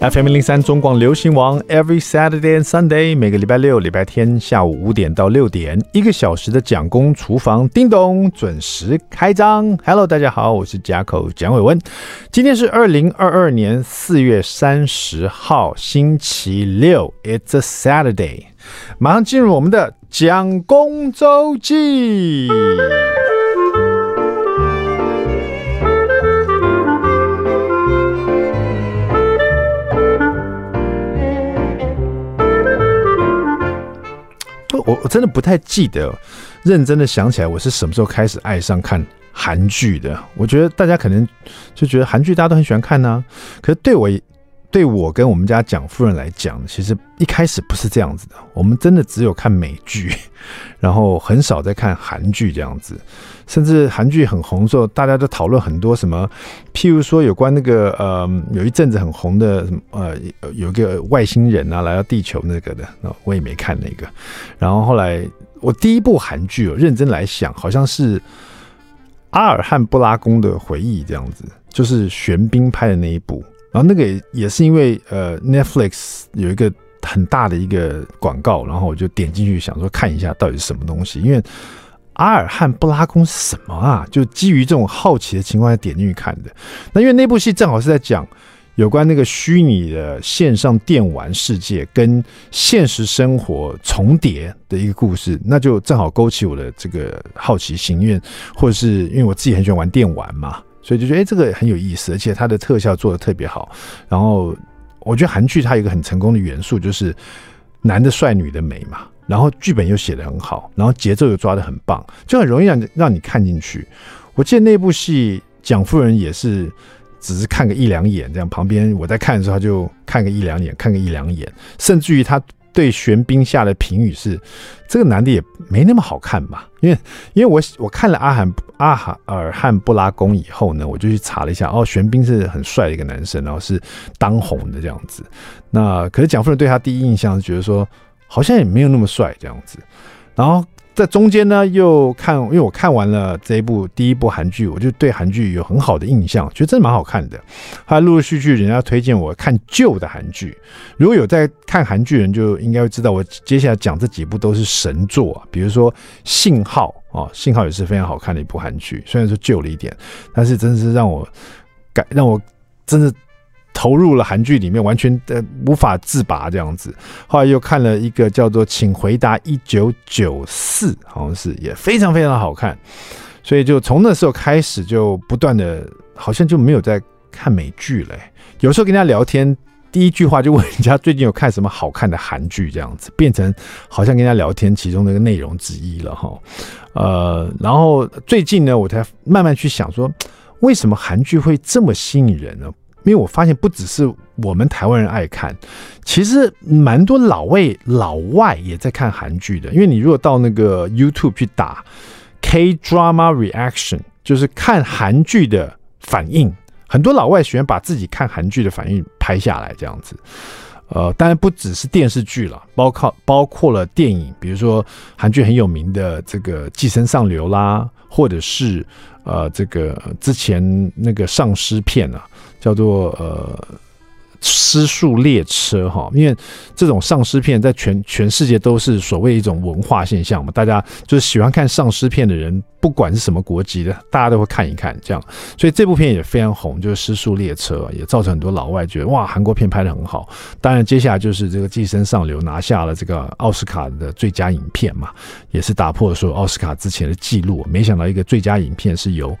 FM 零三中广流行王，Every Saturday and Sunday，每个礼拜六、礼拜天下午五点到六点，一个小时的蒋公厨房，叮咚，准时开张。Hello，大家好，我是甲口蒋伟文，今天是二零二二年四月三十号，星期六，It's a Saturday，马上进入我们的蒋公周记。我我真的不太记得，认真的想起来，我是什么时候开始爱上看韩剧的？我觉得大家可能就觉得韩剧大家都很喜欢看呢、可是对我。对我跟我们家蒋夫人来讲，其实一开始不是这样子的。我们真的只有看美剧，然后很少在看韩剧这样子。甚至韩剧很红的时候，大家都讨论很多什么，譬如说有关那个呃，有一阵子很红的什么呃，有个外星人啊来到地球那个的，我也没看那个。然后后来我第一部韩剧哦，认真来想，好像是阿尔汉布拉宫的回忆这样子，就是玄彬拍的那一部。然后那个也也是因为呃，Netflix 有一个很大的一个广告，然后我就点进去想说看一下到底是什么东西。因为阿尔汉布拉宫是什么啊？就基于这种好奇的情况下点进去看的。那因为那部戏正好是在讲有关那个虚拟的线上电玩世界跟现实生活重叠的一个故事，那就正好勾起我的这个好奇心，因为或者是因为我自己很喜欢玩电玩嘛。所以就觉得哎，这个很有意思，而且它的特效做得特别好。然后我觉得韩剧它有一个很成功的元素，就是男的帅，女的美嘛。然后剧本又写得很好，然后节奏又抓得很棒，就很容易让让你看进去。我记得那部戏，蒋夫人也是只是看个一两眼，这样旁边我在看的时候，他就看个一两眼，看个一两眼，甚至于他。对玄彬下的评语是，这个男的也没那么好看吧？因为因为我我看了阿罕阿哈尔汗布拉宫以后呢，我就去查了一下，哦，玄彬是很帅的一个男生，然后是当红的这样子。那可是蒋夫人对他第一印象是觉得说，好像也没有那么帅这样子，然后。在中间呢，又看，因为我看完了这一部第一部韩剧，我就对韩剧有很好的印象，觉得真的蛮好看的。后来陆陆续续人家推荐我看旧的韩剧，如果有在看韩剧人，就应该会知道我接下来讲这几部都是神作啊。比如说《信号》啊，《信号》也是非常好看的一部韩剧，虽然说旧了一点，但是真的是让我感让我真的。投入了韩剧里面，完全的无法自拔这样子。后来又看了一个叫做《请回答一九九四》，好像是也非常非常好看。所以就从那时候开始，就不断的，好像就没有在看美剧了。有时候跟人家聊天，第一句话就问人家最近有看什么好看的韩剧，这样子变成好像跟人家聊天其中的一个内容之一了哈。呃，然后最近呢，我才慢慢去想说，为什么韩剧会这么吸引人呢？因为我发现不只是我们台湾人爱看，其实蛮多老外老外也在看韩剧的。因为你如果到那个 YouTube 去打 K Drama Reaction，就是看韩剧的反应，很多老外喜欢把自己看韩剧的反应拍下来，这样子。呃，当然不只是电视剧了，包括包括了电影，比如说韩剧很有名的这个《寄生上流》啦，或者是呃这个之前那个丧尸片啊。叫做呃。失速列车哈，因为这种丧尸片在全全世界都是所谓一种文化现象嘛，大家就是喜欢看丧尸片的人，不管是什么国籍的，大家都会看一看这样，所以这部片也非常红，就是《失速列车》，也造成很多老外觉得哇，韩国片拍得很好。当然，接下来就是这个《寄生上流》拿下了这个奥斯卡的最佳影片嘛，也是打破了所有奥斯卡之前的记录。没想到一个最佳影片是由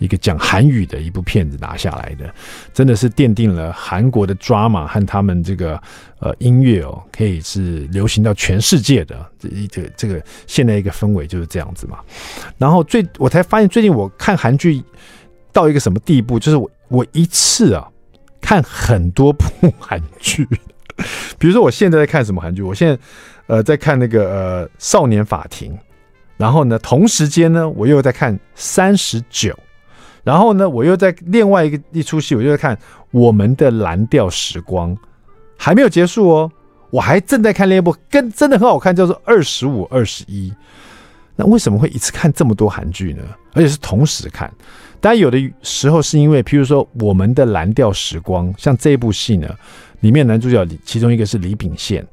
一个讲韩语的一部片子拿下来的，真的是奠定了韩国的 drama 和他们这个呃音乐哦，可以是流行到全世界的这一个这个现在一个氛围就是这样子嘛。然后最我才发现最近我看韩剧到一个什么地步，就是我我一次啊看很多部韩剧，比如说我现在在看什么韩剧，我现在呃在看那个呃少年法庭，然后呢同时间呢我又在看三十九。然后呢，我又在另外一个一出戏，我就在看《我们的蓝调时光》，还没有结束哦。我还正在看另一部，跟真的很好看，叫做《二十五二十一》。那为什么会一次看这么多韩剧呢？而且是同时看。但有的时候是因为，譬如说我们的蓝调时光，像这一部戏呢，里面男主角其中一个是李秉宪，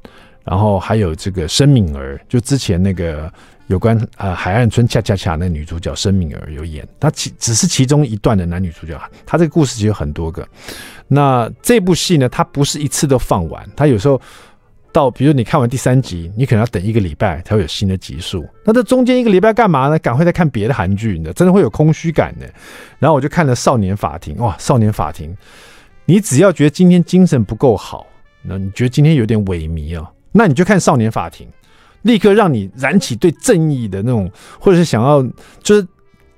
然后还有这个申敏儿，就之前那个有关呃海岸村恰恰恰那女主角申敏儿有演，她其只是其中一段的男女主角，她这个故事其实有很多个。那这部戏呢，它不是一次都放完，它有时候。到，比如你看完第三集，你可能要等一个礼拜才会有新的集数。那这中间一个礼拜干嘛呢？赶快再看别的韩剧，你，真的会有空虚感的。然后我就看了《少年法庭》，哇，《少年法庭》，你只要觉得今天精神不够好，那你觉得今天有点萎靡啊，那你就看《少年法庭》，立刻让你燃起对正义的那种，或者是想要，就是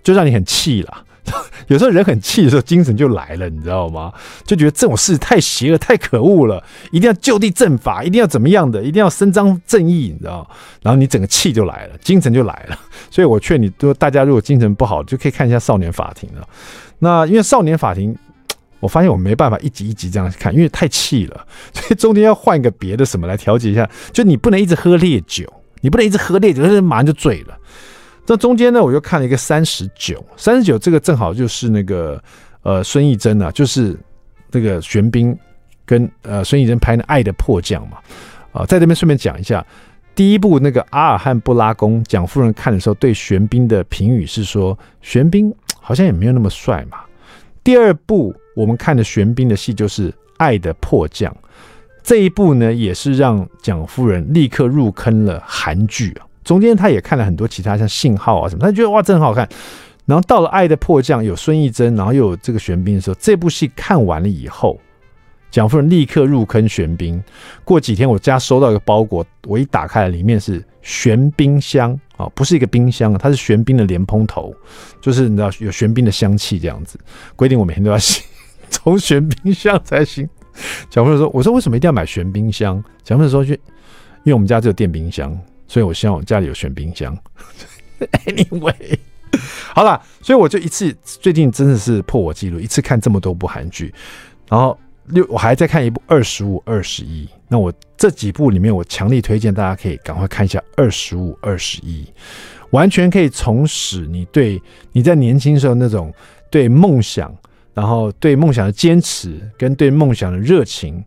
就让你很气了。有时候人很气的时候，精神就来了，你知道吗？就觉得这种事太邪恶、太可恶了，一定要就地正法，一定要怎么样的，一定要伸张正义，你知道？然后你整个气就来了，精神就来了。所以我劝你，说大家如果精神不好，就可以看一下《少年法庭》了。那因为《少年法庭》，我发现我没办法一集一集这样看，因为太气了，所以中间要换一个别的什么来调节一下。就你不能一直喝烈酒，你不能一直喝烈酒，马上就醉了。那中间呢，我又看了一个三十九，三十九这个正好就是那个呃孙艺珍啊，就是那个玄彬跟呃孙艺珍拍的《爱的迫降》嘛，啊、在这边顺便讲一下，第一部那个阿尔汉布拉宫，蒋夫人看的时候对玄彬的评语是说，玄彬好像也没有那么帅嘛。第二部我们看的玄彬的戏就是《爱的迫降》，这一部呢也是让蒋夫人立刻入坑了韩剧啊。中间他也看了很多其他像信号啊什么，他觉得哇真好看。然后到了《爱的迫降》有孙艺珍，然后又有这个玄彬的时候，这部戏看完了以后，蒋夫人立刻入坑玄彬。过几天我家收到一个包裹，我一打开，里面是玄彬香啊，不是一个冰箱，它是玄彬的莲蓬头，就是你知道有玄彬的香气这样子。规定我每天都要洗，从玄冰箱才行。小朋友说：“我说为什么一定要买玄冰箱？”小朋友说：“去，因为我们家只有电冰箱。”所以，我希望我家里有玄冰箱。Anyway，好了，所以我就一次，最近真的是破我记录，一次看这么多部韩剧，然后六我还在看一部《二十五二十一》。那我这几部里面，我强力推荐大家可以赶快看一下《二十五二十一》，完全可以重拾你对你在年轻时候那种对梦想，然后对梦想的坚持跟对梦想的热情。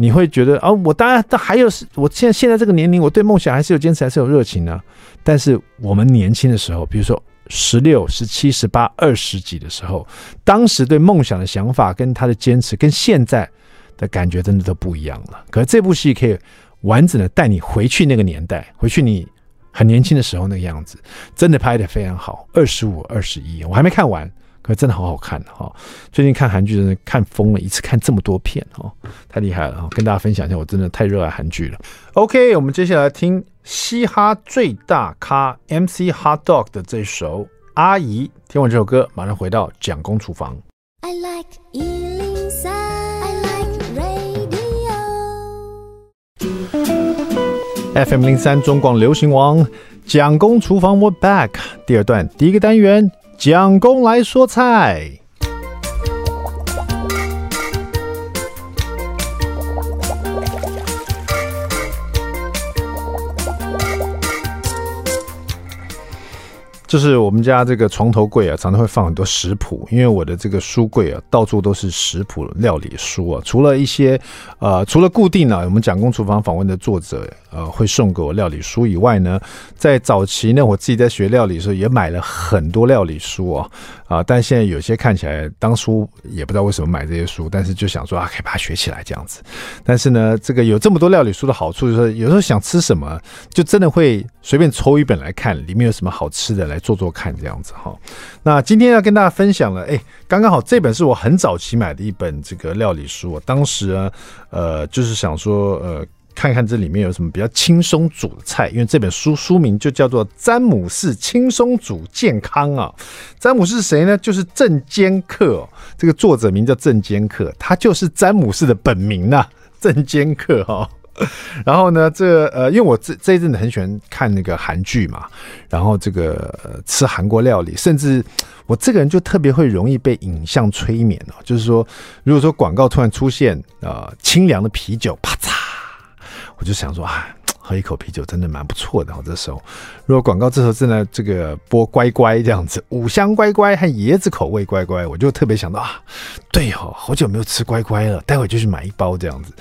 你会觉得啊，我当然，但还有是，我现在现在这个年龄，我对梦想还是有坚持，还是有热情呢。但是我们年轻的时候，比如说十六、十七、十八、二十几的时候，当时对梦想的想法跟他的坚持，跟现在的感觉真的都不一样了。可是这部戏可以完整的带你回去那个年代，回去你很年轻的时候那个样子，真的拍的非常好。二十五、二十一，我还没看完。可真的好好看哈！最近看韩剧真的看疯了，一次看这么多片哈，太厉害了！跟大家分享一下，我真的太热爱韩剧了。OK，我们接下来听嘻哈最大咖 MC Hot Dog 的这首《阿姨》。听完这首歌，马上回到蒋公厨房。I like 103, I like radio. FM 零三中广流行王，蒋公厨房，We're back。第二段第一个单元。蒋公来说菜。就是我们家这个床头柜啊，常常会放很多食谱，因为我的这个书柜啊，到处都是食谱料理书啊。除了一些呃，除了固定啊，我们蒋公厨房访问的作者呃会送给我料理书以外呢，在早期呢，我自己在学料理的时候也买了很多料理书啊啊，但现在有些看起来当初也不知道为什么买这些书，但是就想说啊，可以把它学起来这样子。但是呢，这个有这么多料理书的好处就是，有时候想吃什么，就真的会随便抽一本来看，里面有什么好吃的来。做做看这样子哈，那今天要跟大家分享了，哎，刚刚好这本是我很早期买的一本这个料理书，当时呢，呃，就是想说，呃，看看这里面有什么比较轻松煮的菜，因为这本书书名就叫做《詹姆士轻松煮健康》啊。詹姆士谁呢？就是郑兼克，这个作者名叫郑兼克，他就是詹姆士的本名呐、啊，郑兼克哈。然后呢，这呃，因为我这这一阵子很喜欢看那个韩剧嘛，然后这个、呃、吃韩国料理，甚至我这个人就特别会容易被影像催眠哦。就是说，如果说广告突然出现啊、呃，清凉的啤酒，啪嚓，我就想说啊，喝一口啤酒真的蛮不错的。这时候，如果广告这时候正在这个播乖乖这样子，五香乖乖和椰子口味乖乖，我就特别想到啊，对哦，好久没有吃乖乖了，待会就去买一包这样子。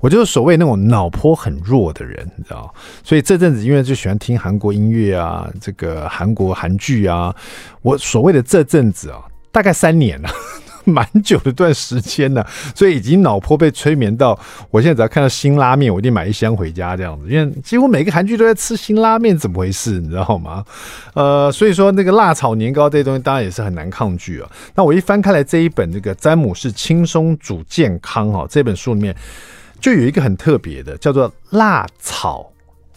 我就是所谓那种脑波很弱的人，你知道，所以这阵子因为就喜欢听韩国音乐啊，这个韩国韩剧啊，我所谓的这阵子啊，大概三年了。蛮久的一段时间了，所以已经脑波被催眠到，我现在只要看到辛拉面，我一定买一箱回家这样子。因为几乎每个韩剧都在吃辛拉面，怎么回事？你知道吗？呃，所以说那个辣炒年糕这些东西，当然也是很难抗拒啊。那我一翻开来这一本这个詹姆士轻松煮健康哈，这本书里面就有一个很特别的，叫做辣炒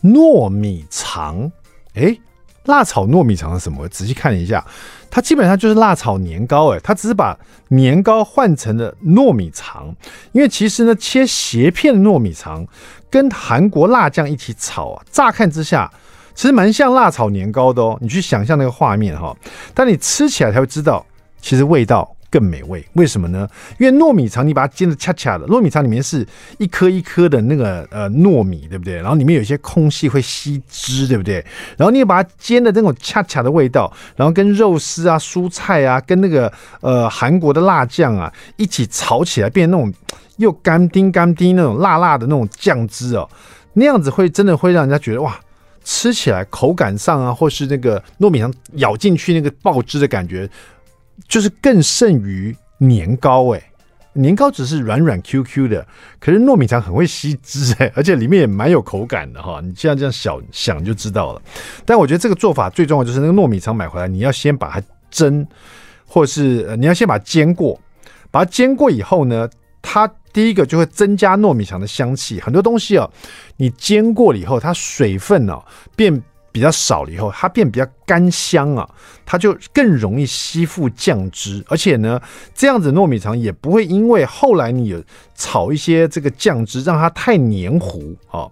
糯米肠。诶，辣炒糯米肠是什么？我仔细看了一下。它基本上就是辣炒年糕，哎，它只是把年糕换成了糯米肠，因为其实呢，切斜片的糯米肠跟韩国辣酱一起炒啊，乍看之下其实蛮像辣炒年糕的哦。你去想象那个画面哈，但你吃起来才会知道，其实味道。更美味，为什么呢？因为糯米肠你把它煎得恰恰的，糯米肠里面是一颗一颗的那个呃糯米，对不对？然后里面有一些空隙会吸汁，对不对？然后你把它煎的那种恰恰的味道，然后跟肉丝啊、蔬菜啊，跟那个呃韩国的辣酱啊一起炒起来，变成那种又干丁干丁那种辣辣的那种酱汁哦，那样子会真的会让人家觉得哇，吃起来口感上啊，或是那个糯米肠咬进去那个爆汁的感觉。就是更胜于年糕哎，年糕只是软软 Q Q 的，可是糯米肠很会吸汁哎，而且里面也蛮有口感的哈。你现在这样想想就知道了。但我觉得这个做法最重要就是那个糯米肠买回来，你要先把它蒸，或者是你要先把它煎过，把它煎过以后呢，它第一个就会增加糯米肠的香气。很多东西啊，你煎过了以后，它水分啊变比较少了以后，它变比较干香啊。它就更容易吸附酱汁，而且呢，这样子糯米肠也不会因为后来你有炒一些这个酱汁让它太黏糊啊。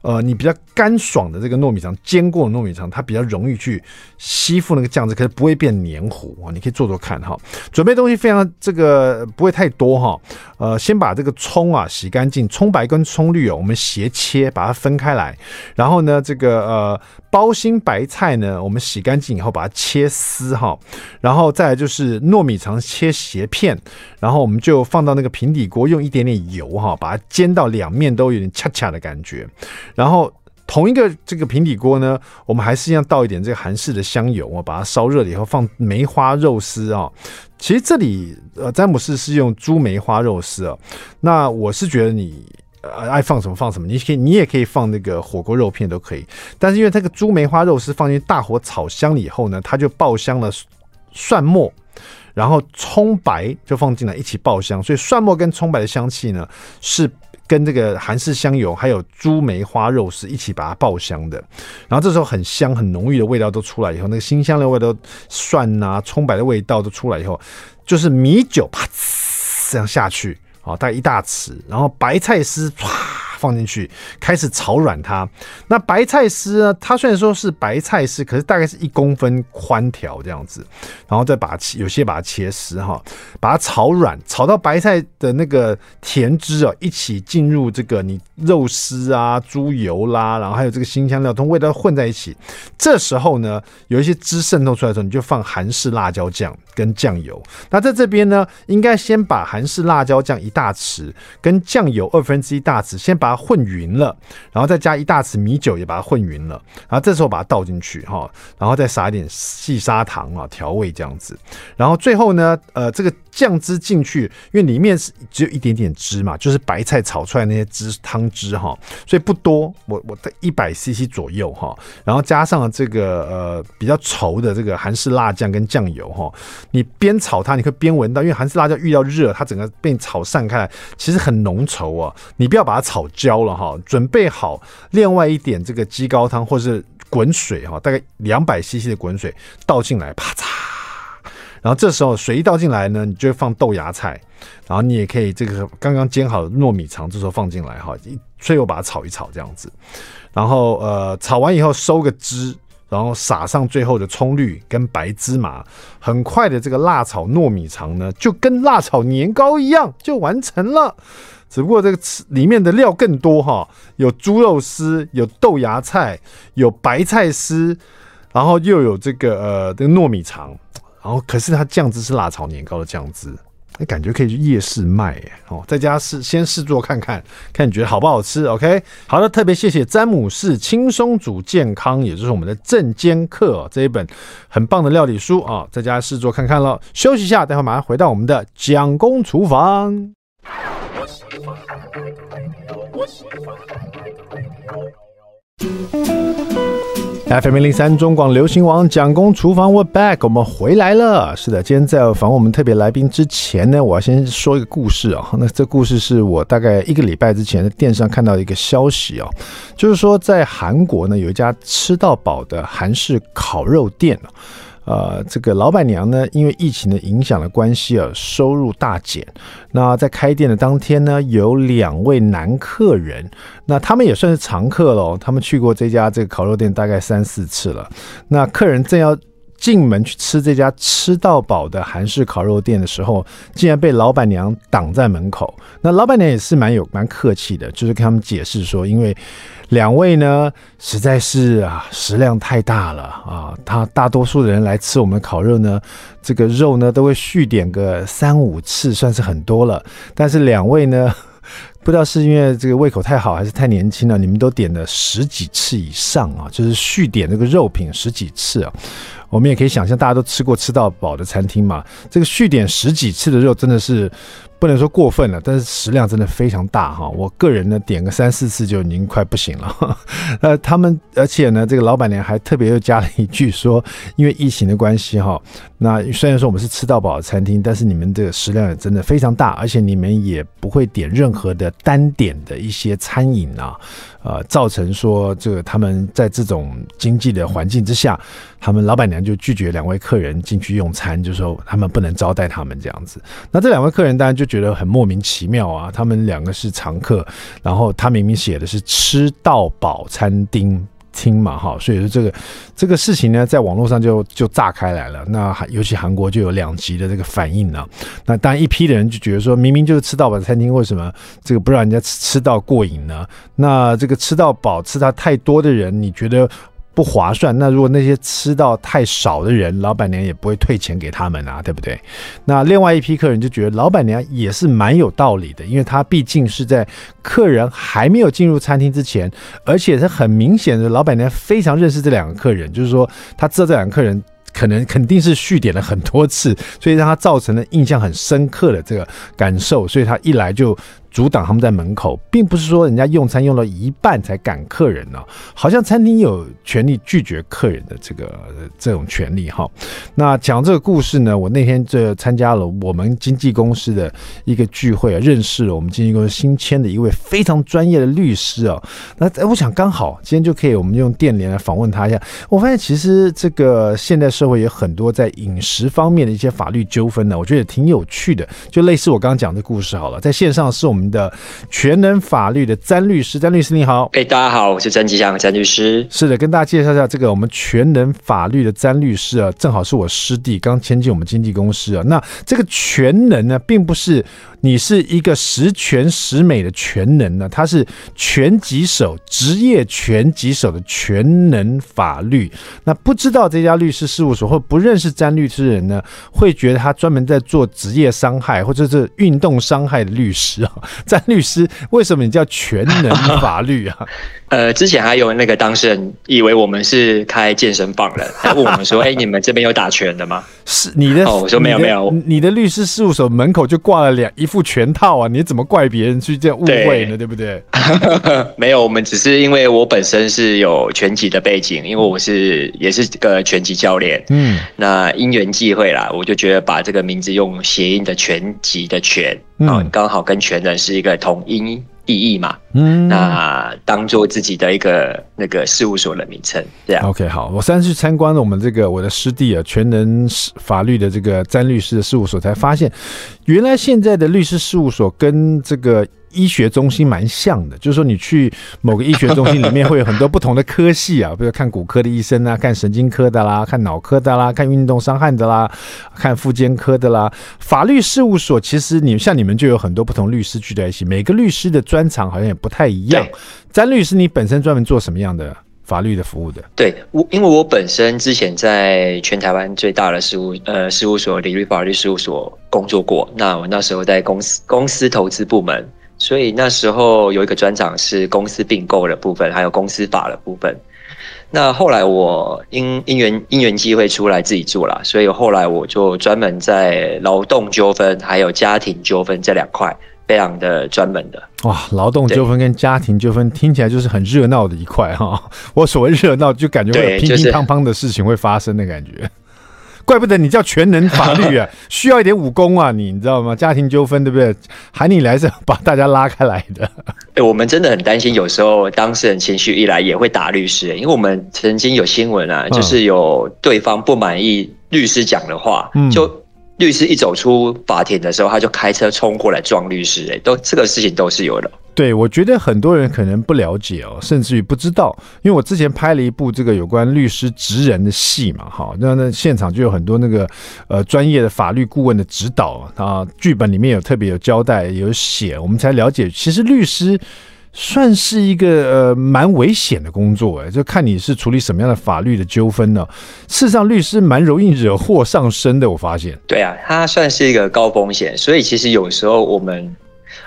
呃，你比较干爽的这个糯米肠，煎过的糯米肠，它比较容易去吸附那个酱汁，可是不会变黏糊啊。你可以做做看哈。准备东西非常这个不会太多哈。呃，先把这个葱啊洗干净，葱白跟葱绿哦，我们斜切，把它分开来。然后呢，这个呃包心白菜呢，我们洗干净以后把它切丝哈。然后再就是糯米肠切斜片，然后我们就放到那个平底锅，用一点点油哈，把它煎到两面都有点恰恰的感觉。然后同一个这个平底锅呢，我们还是要倒一点这个韩式的香油啊，把它烧热了以后放梅花肉丝啊。其实这里呃詹姆士是用猪梅花肉丝啊，那我是觉得你爱放什么放什么，你可以你也可以放那个火锅肉片都可以。但是因为这个猪梅花肉丝放进大火炒香了以后呢，它就爆香了蒜末，然后葱白就放进来一起爆香，所以蒜末跟葱白的香气呢是。跟这个韩式香油还有猪梅花肉丝一起把它爆香的，然后这时候很香很浓郁的味道都出来以后，那个辛香料味道、蒜啊、葱白的味道都出来以后，就是米酒啪这样下去，好，大概一大匙，然后白菜丝。放进去，开始炒软它。那白菜丝呢？它虽然说是白菜丝，可是大概是一公分宽条这样子。然后再把，有些把它切丝哈，把它炒软，炒到白菜的那个甜汁啊一起进入这个你肉丝啊、猪油啦，然后还有这个辛香料，通味道混在一起。这时候呢，有一些汁渗透出来的时候，你就放韩式辣椒酱跟酱油。那在这边呢，应该先把韩式辣椒酱一大匙跟酱油二分之一大匙先把。混匀了，然后再加一大匙米酒，也把它混匀了。然后这时候把它倒进去哈，然后再撒一点细砂糖啊，调味这样子。然后最后呢，呃，这个酱汁进去，因为里面是只有一点点汁嘛，就是白菜炒出来那些汁汤汁哈，所以不多。我我的一百 CC 左右哈，然后加上了这个呃比较稠的这个韩式辣酱跟酱油哈，你边炒它，你可以边闻到，因为韩式辣椒遇到热，它整个被炒散开来，其实很浓稠啊。你不要把它炒焦了哈，准备好另外一点这个鸡高汤或是滚水哈，大概两百 CC 的滚水倒进来，啪嚓。然后这时候水一倒进来呢，你就会放豆芽菜，然后你也可以这个刚刚煎好的糯米肠，这时候放进来哈，一最后把它炒一炒这样子。然后呃炒完以后收个汁，然后撒上最后的葱绿跟白芝麻，很快的这个辣炒糯米肠呢，就跟辣炒年糕一样就完成了。只不过这个里面的料更多哈，有猪肉丝，有豆芽菜，有白菜丝，然后又有这个呃这个糯米肠，然后可是它酱汁是辣炒年糕的酱汁。那感觉可以去夜市卖耶哦，在家试先试做看看，看你觉得好不好吃？OK，好的，特别谢谢詹姆士轻松煮健康，也就是我们的正馒课这一本很棒的料理书啊，在家试做看看了。休息一下，待会马上回到我们的蒋公厨房。FM 零三中广流行王蒋公厨房，We're back，我们回来了。是的，今天在访问我们特别来宾之前呢，我要先说一个故事啊。那这故事是我大概一个礼拜之前在电视上看到的一个消息啊，就是说在韩国呢有一家吃到饱的韩式烤肉店。呃，这个老板娘呢，因为疫情的影响的关系啊，收入大减。那在开店的当天呢，有两位男客人，那他们也算是常客喽。他们去过这家这个烤肉店大概三四次了。那客人正要进门去吃这家吃到饱的韩式烤肉店的时候，竟然被老板娘挡在门口。那老板娘也是蛮有蛮客气的，就是跟他们解释说，因为。两位呢，实在是啊，食量太大了啊！他大多数的人来吃我们烤肉呢，这个肉呢都会续点个三五次，算是很多了。但是两位呢，不知道是因为这个胃口太好，还是太年轻了，你们都点了十几次以上啊，就是续点这个肉品十几次啊。我们也可以想象，大家都吃过吃到饱的餐厅嘛，这个续点十几次的肉真的是。不能说过分了，但是食量真的非常大哈。我个人呢，点个三四次就已经快不行了。呃，他们而且呢，这个老板娘还特别又加了一句说，因为疫情的关系哈，那虽然说我们是吃到饱的餐厅，但是你们这个食量也真的非常大，而且你们也不会点任何的单点的一些餐饮啊。呃，造成说这个他们在这种经济的环境之下，他们老板娘就拒绝两位客人进去用餐，就说他们不能招待他们这样子。那这两位客人当然就觉得很莫名其妙啊，他们两个是常客，然后他明明写的是吃到饱餐厅。听嘛哈，所以说这个这个事情呢，在网络上就就炸开来了。那尤其韩国就有两极的这个反应呢。那当然一批的人就觉得说，明明就是吃到饱餐厅，为什么这个不让人家吃吃到过瘾呢？那这个吃到饱吃它太多的人，你觉得？不划算。那如果那些吃到太少的人，老板娘也不会退钱给他们啊，对不对？那另外一批客人就觉得老板娘也是蛮有道理的，因为他毕竟是在客人还没有进入餐厅之前，而且是很明显的，老板娘非常认识这两个客人，就是说他知道这两个客人可能肯定是续点了很多次，所以让他造成了印象很深刻的这个感受，所以他一来就。阻挡他们在门口，并不是说人家用餐用到一半才赶客人呢，好像餐厅有权利拒绝客人的这个这种权利哈。那讲这个故事呢，我那天就参加了我们经纪公司的一个聚会啊，认识了我们经纪公司新签的一位非常专业的律师啊。那我想刚好今天就可以我们用电联来访问他一下。我发现其实这个现代社会有很多在饮食方面的一些法律纠纷呢，我觉得挺有趣的。就类似我刚刚讲的故事好了，在线上是我们。的全能法律的詹律师，詹律师你好，哎，大家好，我是詹吉祥，詹律师。是的，跟大家介绍一下这个我们全能法律的詹律师啊，正好是我师弟，刚签进我们经纪公司啊。那这个全能呢，并不是。你是一个十全十美的全能呢，他是拳击手，职业拳击手的全能法律。那不知道这家律师事务所或不认识詹律师的人呢，会觉得他专门在做职业伤害或者是运动伤害的律师啊。詹律师，为什么你叫全能法律啊？呃，之前还有那个当事人以为我们是开健身房的，他问我们说：“哎、欸，你们这边有打拳的吗？”是你的哦，我说没有没有，你的律师事务所门口就挂了两一副拳套啊，你怎么怪别人去这样误会呢？对，对不对？没有，我们只是因为我本身是有拳击的背景，因为我是也是个拳击教练，嗯，那因缘际会啦，我就觉得把这个名字用谐音的拳击的拳，嗯，刚好跟全能是一个同音。意义嘛，嗯，那当做自己的一个那个事务所的名称，这样。OK，好，我上次去参观了我们这个我的师弟啊，全能法律的这个詹律师的事务所，才发现，原来现在的律师事务所跟这个。医学中心蛮像的，就是说你去某个医学中心里面会有很多不同的科系啊，比如看骨科的医生啊，看神经科的啦，看脑科的啦，看运动伤害的啦，看复健科的啦。法律事务所其实你像你们就有很多不同律师聚在一起，每个律师的专长好像也不太一样。詹律师，你本身专门做什么样的法律的服务的？对，我因为我本身之前在全台湾最大的事务呃事务所——理律法律事务所工作过。那我那时候在公司公司投资部门。所以那时候有一个专长是公司并购的部分，还有公司法的部分。那后来我因因缘因缘机会出来自己做了，所以后来我就专门在劳动纠纷还有家庭纠纷这两块非常的专门的。哇，劳动纠纷跟家庭纠纷听起来就是很热闹的一块哈。我所谓热闹，就感觉会有乒乒乓乓的事情会发生的感觉。怪不得你叫全能法律啊，需要一点武功啊，你你知道吗？家庭纠纷对不对？喊你来是把大家拉开来的。哎，我们真的很担心，有时候当事人情绪一来也会打律师，因为我们曾经有新闻啊，就是有对方不满意律师讲的话，就律师一走出法庭的时候，他就开车冲过来撞律师，哎，都这个事情都是有的。对，我觉得很多人可能不了解哦，甚至于不知道，因为我之前拍了一部这个有关律师职人的戏嘛，哈，那那现场就有很多那个呃专业的法律顾问的指导啊，剧本里面有特别有交代有写，我们才了解，其实律师算是一个呃蛮危险的工作，哎，就看你是处理什么样的法律的纠纷呢。事实上，律师蛮容易惹祸上身的，我发现。对啊，他算是一个高风险，所以其实有时候我们。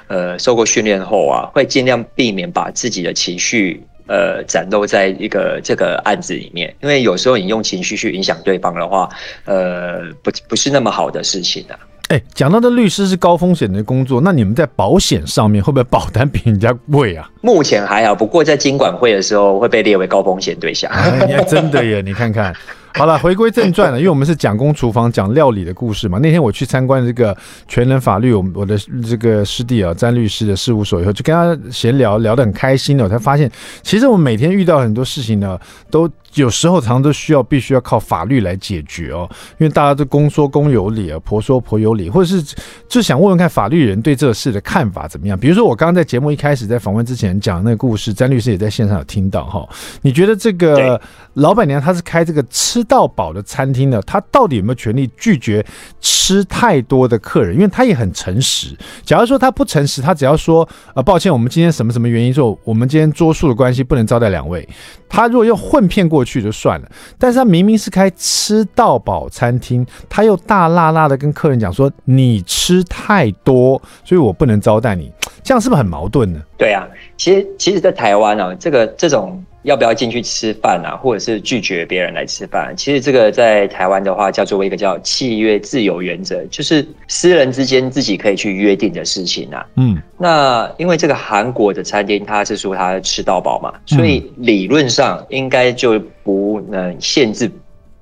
呃，受过训练后啊，会尽量避免把自己的情绪呃展露在一个这个案子里面，因为有时候你用情绪去影响对方的话，呃，不不是那么好的事情啊。哎，讲到的律师是高风险的工作，那你们在保险上面会不会保单比人家贵啊？目前还好，不过在金管会的时候会被列为高风险对象。哎，真的耶，你看看。好了，回归正传了，因为我们是讲公厨房讲料理的故事嘛。那天我去参观这个全能法律，我我的这个师弟啊，詹律师的事务所以后，就跟他闲聊，聊得很开心的，我才发现，其实我们每天遇到很多事情呢，都有时候常常都需要必须要靠法律来解决哦。因为大家都公说公有理啊，婆说婆有理，或者是就想问问看法律人对这个事的看法怎么样。比如说我刚刚在节目一开始在访问之前讲那个故事，詹律师也在线上有听到哈。你觉得这个老板娘她是开这个吃到饱的餐厅呢，他到底有没有权利拒绝吃太多的客人？因为他也很诚实。假如说他不诚实，他只要说呃，抱歉，我们今天什么什么原因说我们今天桌数的关系不能招待两位。他如果用混骗过去就算了，但是他明明是开吃到饱餐厅，他又大辣辣的跟客人讲说你吃太多，所以我不能招待你，这样是不是很矛盾呢？对啊，其实其实，在台湾啊，这个这种。要不要进去吃饭啊？或者是拒绝别人来吃饭？其实这个在台湾的话，叫做一个叫契约自由原则，就是私人之间自己可以去约定的事情啊。嗯，那因为这个韩国的餐厅，它是说它吃到饱嘛，所以理论上应该就不能限制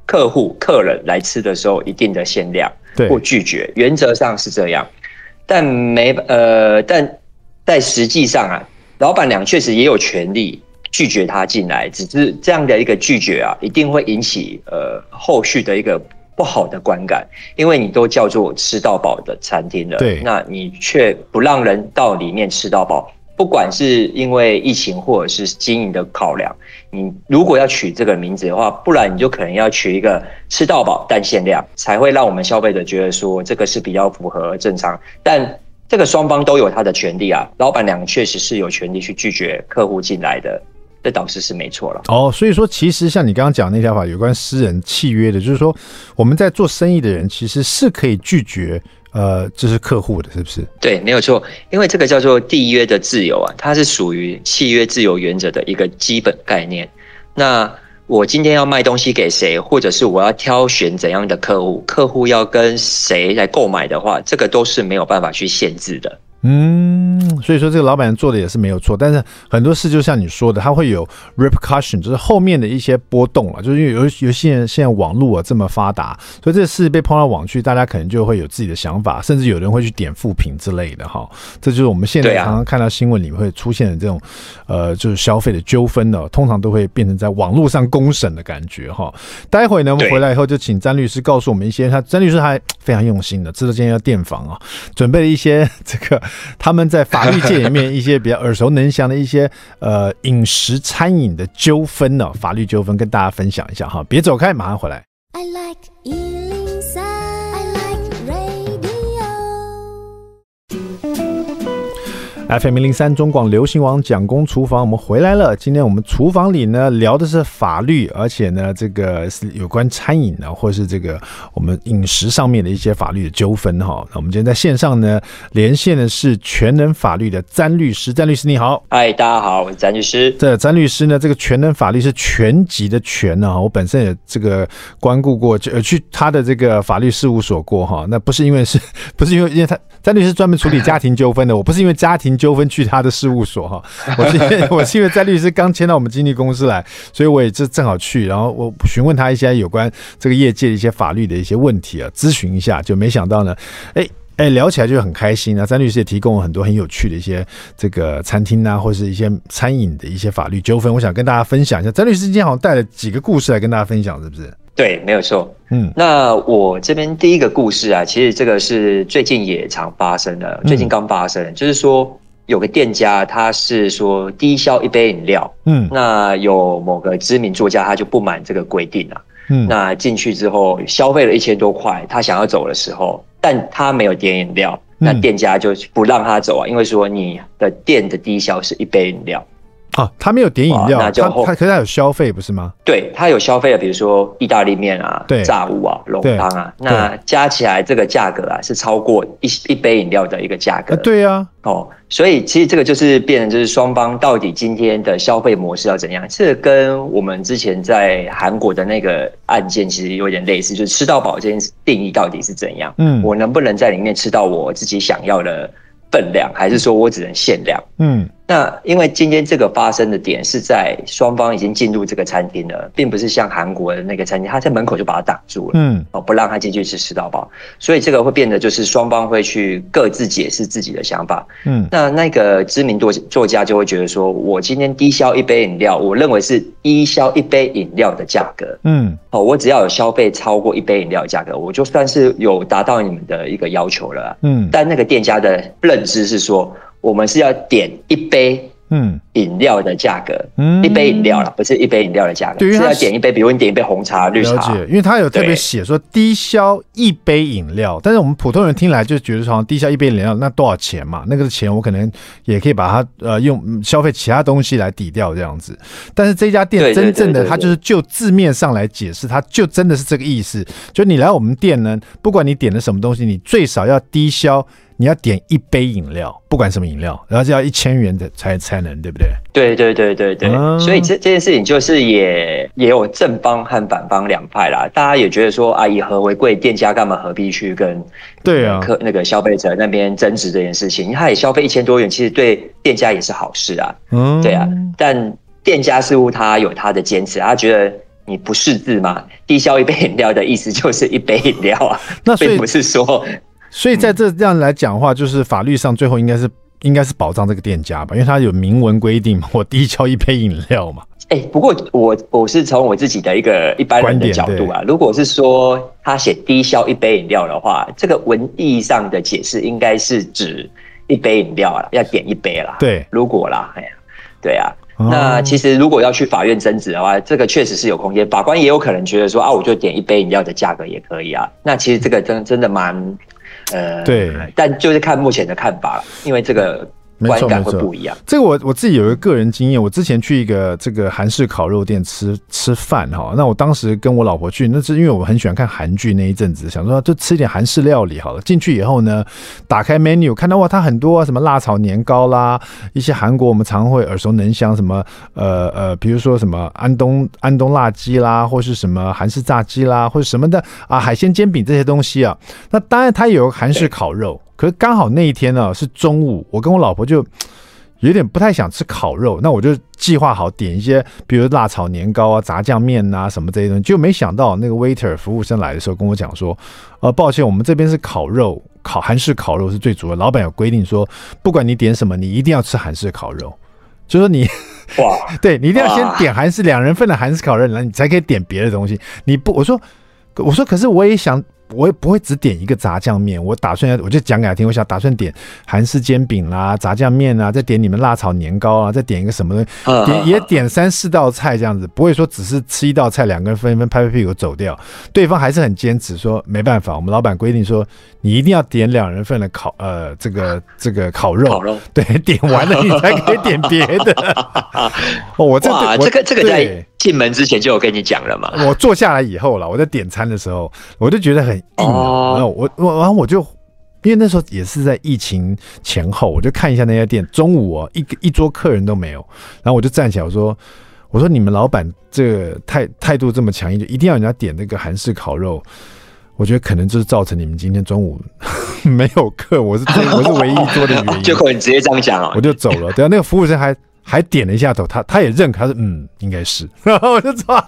客户、客人来吃的时候一定的限量或拒绝。原则上是这样，但没呃，但在实际上啊，老板娘确实也有权利。拒绝他进来，只是这样的一个拒绝啊，一定会引起呃后续的一个不好的观感，因为你都叫做吃到饱的餐厅了，对，那你却不让人到里面吃到饱，不管是因为疫情或者是经营的考量，你如果要取这个名字的话，不然你就可能要取一个吃到饱但限量，才会让我们消费者觉得说这个是比较符合正常，但这个双方都有他的权利啊，老板娘确实是有权利去拒绝客户进来的。这倒是是没错了哦，所以说其实像你刚刚讲那条法，有关私人契约的，就是说我们在做生意的人其实是可以拒绝呃，这是客户的，是不是？对，没有错，因为这个叫做缔约的自由啊，它是属于契约自由原则的一个基本概念。那我今天要卖东西给谁，或者是我要挑选怎样的客户，客户要跟谁来购买的话，这个都是没有办法去限制的。嗯，所以说这个老板做的也是没有错，但是很多事就像你说的，它会有 repercussion，就是后面的一些波动了，就是因为有有些人现在网络啊这么发达，所以这事被碰到网去，大家可能就会有自己的想法，甚至有人会去点负评之类的哈。这就是我们现在常常看到新闻里面会出现的这种呃，就是消费的纠纷呢，通常都会变成在网络上公审的感觉哈。待会呢，我们回来以后就请詹律师告诉我们一些，他詹律师还非常用心的，知道今天要电访啊，准备了一些这个。他们在法律界里面一些比较耳熟能详的一些呃饮食餐饮的纠纷呢，法律纠纷跟大家分享一下哈。别走开，马上回来。I like FM 零三中广流行网蒋公厨房，我们回来了。今天我们厨房里呢聊的是法律，而且呢这个是有关餐饮呢，或是这个我们饮食上面的一些法律的纠纷哈。那我们今天在线上呢连线的是全能法律的詹律师，詹律师你好。嗨，大家好，我是詹律师。这詹律师呢，这个全能法律是全集的全呢，我本身也这个关顾过，就去他的这个法律事务所过哈。那不是因为是 不是因为因为他詹律师专门处理家庭纠纷的，我不是因为家庭。纠纷去他的事务所哈，我是因为我是因为詹律师刚签到我们经纪公司来，所以我也就正好去，然后我询问他一些有关这个业界的一些法律的一些问题啊，咨询一下，就没想到呢，哎哎，聊起来就很开心啊。詹律师也提供了很多很有趣的一些这个餐厅啊，或是一些餐饮的一些法律纠纷，我想跟大家分享一下。詹律师今天好像带了几个故事来跟大家分享，是不是？对，没有错。嗯，那我这边第一个故事啊，其实这个是最近也常发生的，最近刚发生，嗯、就是说。有个店家，他是说低消一杯饮料，嗯，那有某个知名作家，他就不满这个规定啊，嗯，那进去之后消费了一千多块，他想要走的时候，但他没有点饮料，那店家就不让他走啊，因为说你的店的低消是一杯饮料。哦，他没有点饮料，那就他他可是他有消费不是吗？对，他有消费的，比如说意大利面啊、对炸物啊、浓汤啊，那加起来这个价格啊是超过一一杯饮料的一个价格。对呀，哦，所以其实这个就是变成就是双方到底今天的消费模式要怎样？这跟我们之前在韩国的那个案件其实有点类似，就是吃到饱这件事定义到底是怎样？嗯，我能不能在里面吃到我自己想要的分量，还是说我只能限量？嗯。那因为今天这个发生的点是在双方已经进入这个餐厅了，并不是像韩国的那个餐厅，他在门口就把他挡住了，嗯，哦，不让他进去吃吃到饱，所以这个会变得就是双方会去各自解释自己的想法，嗯，那那个知名作作家就会觉得说，我今天低消一杯饮料，我认为是低消一杯饮料的价格，嗯，哦，我只要有消费超过一杯饮料的价格，我就算是有达到你们的一个要求了，嗯，但那个店家的认知是说。我们是要点一杯，嗯，饮料的价格，嗯，一杯饮料啦，不是一杯饮料的价格，对，是要点一杯，比如你点一杯红茶、绿茶，因为他有特别写说低消一杯饮料，但是我们普通人听来就觉得说低消一杯饮料那多少钱嘛？那个钱我可能也可以把它呃用消费其他东西来抵掉这样子，但是这家店真正的它就是就字面上来解释，它就真的是这个意思，就你来我们店呢，不管你点的什么东西，你最少要低消。你要点一杯饮料，不管什么饮料，然后就要一千元的才才能，对不对？对对对对对。嗯、所以这这件事情就是也也有正方和反方两派啦。大家也觉得说啊，以和为贵，店家干嘛何必去跟对啊客那个消费者那边争执这件事情？他也消费一千多元，其实对店家也是好事啊。嗯，对啊。但店家似乎他有他的坚持，他觉得你不识字嘛，低消一杯饮料的意思就是一杯饮料啊，那并不是说。所以在这这样来讲的话，就是法律上最后应该是应该是保障这个店家吧，因为他有明文规定嘛，我低消一杯饮料嘛。哎，不过我我是从我自己的一个一般人的角度啊，如果是说他写低消一杯饮料的话，这个文义上的解释应该是指一杯饮料啊，要点一杯啦。对，如果啦，哎呀，对啊。那其实如果要去法院争执的话，这个确实是有空间，法官也有可能觉得说啊，我就点一杯饮料的价格也可以啊。那其实这个真真的蛮。呃，对，但就是看目前的看法，因为这个。观感会不一样。这个我我自己有一个个人经验，我之前去一个这个韩式烤肉店吃吃饭哈，那我当时跟我老婆去，那是因为我很喜欢看韩剧那一阵子，想说就吃一点韩式料理好了。进去以后呢，打开 menu 看到哇，它很多啊什么辣炒年糕啦，一些韩国我们常会耳熟能详什么呃呃，比如说什么安东安东辣鸡啦，或是什么韩式炸鸡啦，或者什么的啊海鲜煎饼这些东西啊。那当然它也有韩式烤肉。可是刚好那一天呢是中午，我跟我老婆就 有点不太想吃烤肉，那我就计划好点一些，比如辣炒年糕啊、炸酱面啊什么这些东西，就没想到那个 waiter 服务生来的时候跟我讲说，呃，抱歉，我们这边是烤肉，烤韩式烤肉是最主要，老板有规定说，不管你点什么，你一定要吃韩式烤肉，就说你哇，对你一定要先点韩式两人份的韩式烤肉，然后你才可以点别的东西，你不，我说。我说，可是我也想我也不会只点一个炸酱面，我打算要，我就讲给他听，我想打算点韩式煎饼啦、炸酱面啊，再点你们辣炒年糕啊，再点一个什么东西，点也点三四道菜这样子，不会说只是吃一道菜，两个人分一分拍拍屁股走掉。对方还是很坚持说没办法，我们老板规定说你一定要点两人份的烤呃这个这个烤肉，烤肉对，点完了你才可以点别的。哦，我这个这个这个在进门之前就有跟你讲了嘛。我坐下来以后了，我在点餐的时候，我就觉得很硬。哦，然后我我然后我就因为那时候也是在疫情前后，我就看一下那家店，中午哦一个一桌客人都没有，然后我就站起来我说我说你们老板这个态态度这么强硬，就一定要人家点那个韩式烤肉，我觉得可能就是造成你们今天中午 没有客，我是我是唯一一桌的原因。结果你直接这样讲哦，我就走了。对啊，那个服务生还。还点了一下头，他他也认可，他说嗯，应该是，然后我就走。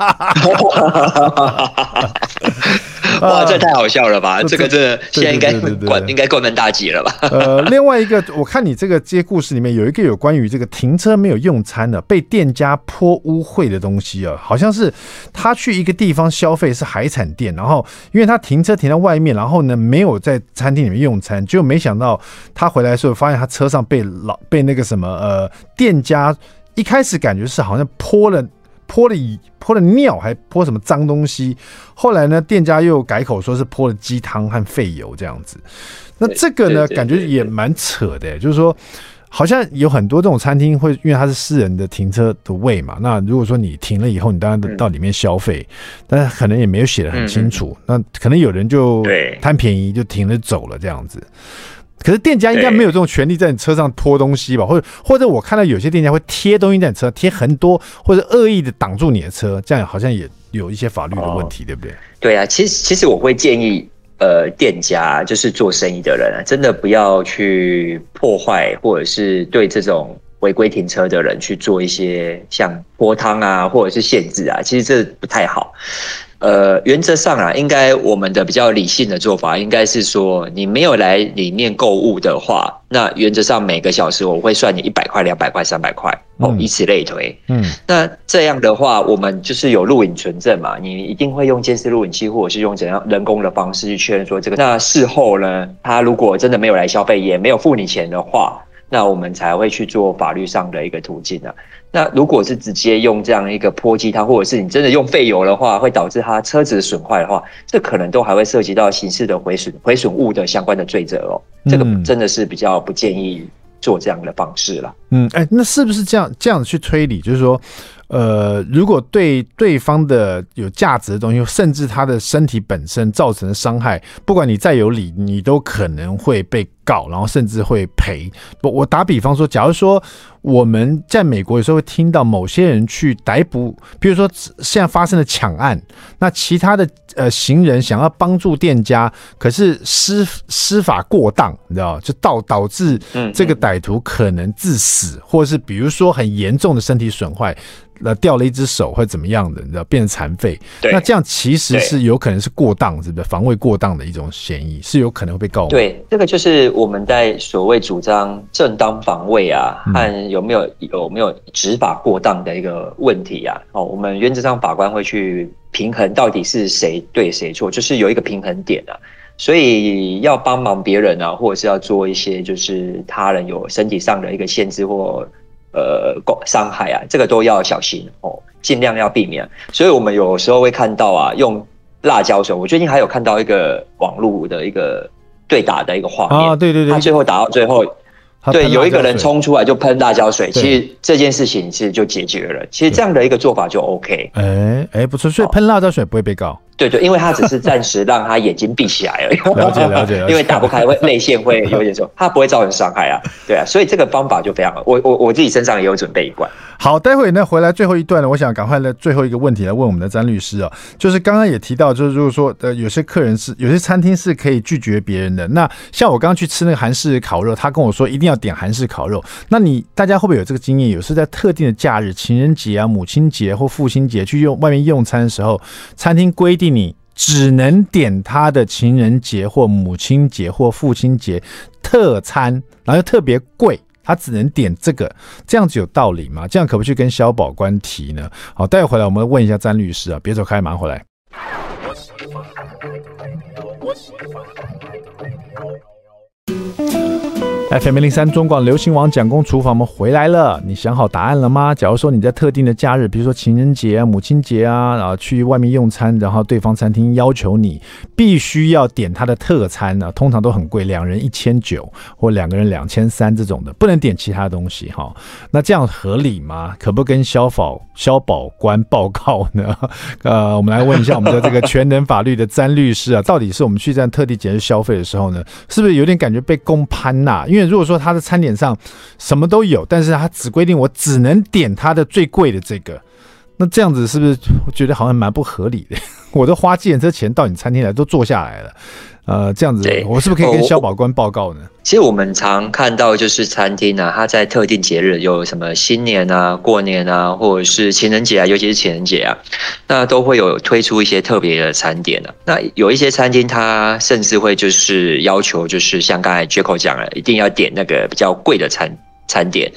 哇，这太好笑了吧！这个这现在应该关应该关门大吉了吧？呃，另外一个，我看你这个这些故事里面有一个有关于这个停车没有用餐的，被店家泼污秽的东西啊，好像是他去一个地方消费是海产店，然后因为他停车停在外面，然后呢没有在餐厅里面用餐，结果没想到他回来的时候发现他车上被老被那个什么呃店家一开始感觉是好像泼了。泼了泼了尿，还泼什么脏东西？后来呢，店家又改口说是泼了鸡汤和废油这样子。那这个呢，感觉也蛮扯的，就是说，好像有很多这种餐厅会，因为它是私人的停车的位嘛。那如果说你停了以后，你当然到里面消费，但是可能也没有写得很清楚。那可能有人就贪便宜就停了走了这样子。可是店家应该没有这种权利在你车上拖东西吧？或者或者我看到有些店家会贴东西在你车上，贴很多，或者恶意的挡住你的车，这样好像也有一些法律的问题，对不对？对啊，其实其实我会建议，呃，店家就是做生意的人啊，真的不要去破坏，或者是对这种违规停车的人去做一些像泼汤啊，或者是限制啊，其实这不太好。呃，原则上啊，应该我们的比较理性的做法，应该是说，你没有来里面购物的话，那原则上每个小时我会算你一百块、两百块、三百块，哦，以此类推。嗯，那这样的话，我们就是有录影存证嘛，你一定会用监视录影器，或者是用怎样人工的方式去确认说这个。那事后呢，他如果真的没有来消费，也没有付你钱的话，那我们才会去做法律上的一个途径啊。那如果是直接用这样一个泼漆它，或者是你真的用废油的话，会导致它车子的损坏的话，这可能都还会涉及到刑事的毁损毁损物的相关的罪责哦。这个真的是比较不建议做这样的方式了。嗯，哎、那是不是这样这样子去推理？就是说，呃，如果对对方的有价值的东西，甚至他的身体本身造成的伤害，不管你再有理，你都可能会被告，然后甚至会赔。不，我打比方说，假如说。我们在美国有时候会听到某些人去逮捕，比如说现在发生了抢案，那其他的呃行人想要帮助店家，可是施施法过当，你知道，就导导致这个歹徒可能致死，或者是比如说很严重的身体损坏。那掉了一只手或怎么样的，你知道变成残废，那这样其实是有可能是过当，是不是防卫过当的一种嫌疑，是有可能会被告。对，这个就是我们在所谓主张正当防卫啊，和有没有有没有执法过当的一个问题啊。哦，我们原则上法官会去平衡到底是谁对谁错，就是有一个平衡点啊。所以要帮忙别人啊，或者是要做一些就是他人有身体上的一个限制或。呃，伤害啊，这个都要小心哦，尽量要避免。所以我们有时候会看到啊，用辣椒水。我最近还有看到一个网络的一个对打的一个画面啊，对对对，他最后打到最后，对，有一个人冲出来就喷辣椒水，其实这件事情其实就解决了。其实这样的一个做法就 OK。哎哎，不错，所以喷辣椒水不会被告。对对，因为他只是暂时让他眼睛闭起来而已。了解了解。因为打不开会泪腺会有点说，他不会造成伤害啊。对啊，所以这个方法就非常好。我我我自己身上也有准备一罐。好，待会呢回来最后一段呢，我想赶快来最后一个问题来问我们的詹律师啊，就是刚刚也提到，就是如果说呃有些客人是有些餐厅是可以拒绝别人的，那像我刚刚去吃那个韩式烤肉，他跟我说一定要点韩式烤肉。那你大家会不会有这个经验？有是在特定的假日，情人节啊、母亲节或父亲节去用外面用餐的时候，餐厅规定你只能点他的情人节或母亲节或父亲节特餐，然后又特别贵。他只能点这个，这样子有道理吗？这样可不去跟消保官提呢？好，待会回来我们问一下詹律师啊，别走开，马上回来。FM 103中广流行网蒋公厨房，我们回来了。你想好答案了吗？假如说你在特定的假日，比如说情人节啊、母亲节啊，然后去外面用餐，然后对方餐厅要求你必须要点他的特餐呢，通常都很贵，两人一千九或两个人两千三这种的，不能点其他东西哈。那这样合理吗？可不跟消保消保官报告呢？呃，我们来问一下我们的这个全能法律的詹律师啊，到底是我们去这样特地节日消费的时候呢，是不是有点感觉被公攀呐？因为因为如果说他的餐点上什么都有，但是他只规定我只能点他的最贵的这个，那这样子是不是我觉得好像蛮不合理的？我都花计程车钱到你餐厅来，都坐下来了。呃，这样子，我是不是可以跟消保官报告呢？其实我们常看到就是餐厅啊，它在特定节日有什么新年啊、过年啊，或者是情人节啊，尤其是情人节啊，那都会有推出一些特别的餐点的啊。那有一些餐厅，它甚至会就是要求，就是像刚才 Jacko 讲了，一定要点那个比较贵的餐餐点。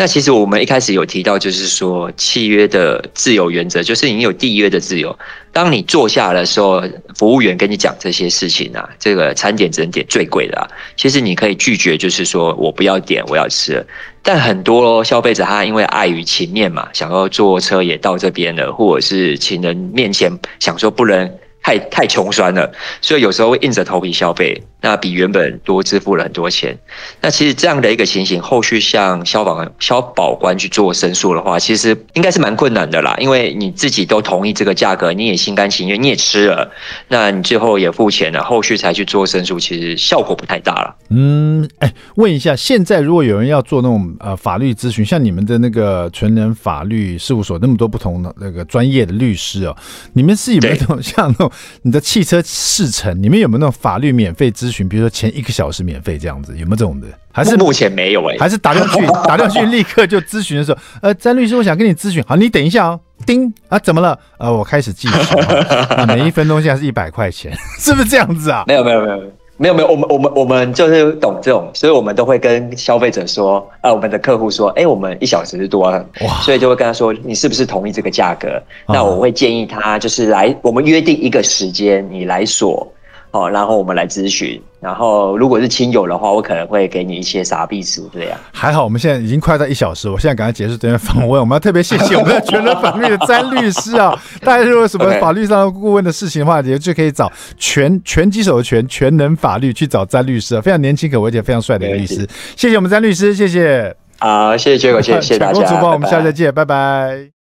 那其实我们一开始有提到，就是说契约的自由原则，就是你有缔约的自由。当你坐下的时候，服务员跟你讲这些事情啊，这个餐点只能点最贵的啊。其实你可以拒绝，就是说我不要点，我要吃。但很多消费者他因为碍于情面嘛，想要坐车也到这边了，或者是情人面前想说不能。太太穷酸了，所以有时候会硬着头皮消费，那比原本多支付了很多钱。那其实这样的一个情形，后续向消防消保官去做申诉的话，其实应该是蛮困难的啦。因为你自己都同意这个价格，你也心甘情愿，你也吃了，那你最后也付钱了，后续才去做申诉，其实效果不太大了。嗯，哎，问一下，现在如果有人要做那种呃法律咨询，像你们的那个全能法律事务所，那么多不同的那个专业的律师哦，你们是有没有那种像那种？你的汽车试乘，你们有没有那种法律免费咨询？比如说前一个小时免费这样子，有没有这种的？还是目前没有哎、欸？还是打电话去打电话去立刻就咨询的时候，呃，詹律师，我想跟你咨询。好，你等一下哦。叮啊，怎么了？呃，我开始计时啊，每一分钟现在是一百块钱，是不是这样子啊？没有没有没有。没有没有，我们我们我们就是懂这种，所以我们都会跟消费者说，呃，我们的客户说，哎，我们一小时是多少？所以就会跟他说，你是不是同意这个价格？那我会建议他就是来，我们约定一个时间，你来锁。哦，然后我们来咨询。然后如果是亲友的话，我可能会给你一些傻避暑这样。还好，我们现在已经快到一小时，我现在赶快结束这边访问。我们要特别谢谢我们的全能法律的詹律师啊！大家如果有什么法律上的顾问的事情的话，也就可以找拳拳击手的拳全能法律去找詹律师啊，非常年轻可爱且非常帅的一个律师。谢谢我们詹律师，谢谢。好，谢谢结果，谢谢谢谢大家。我们下次再见，拜拜。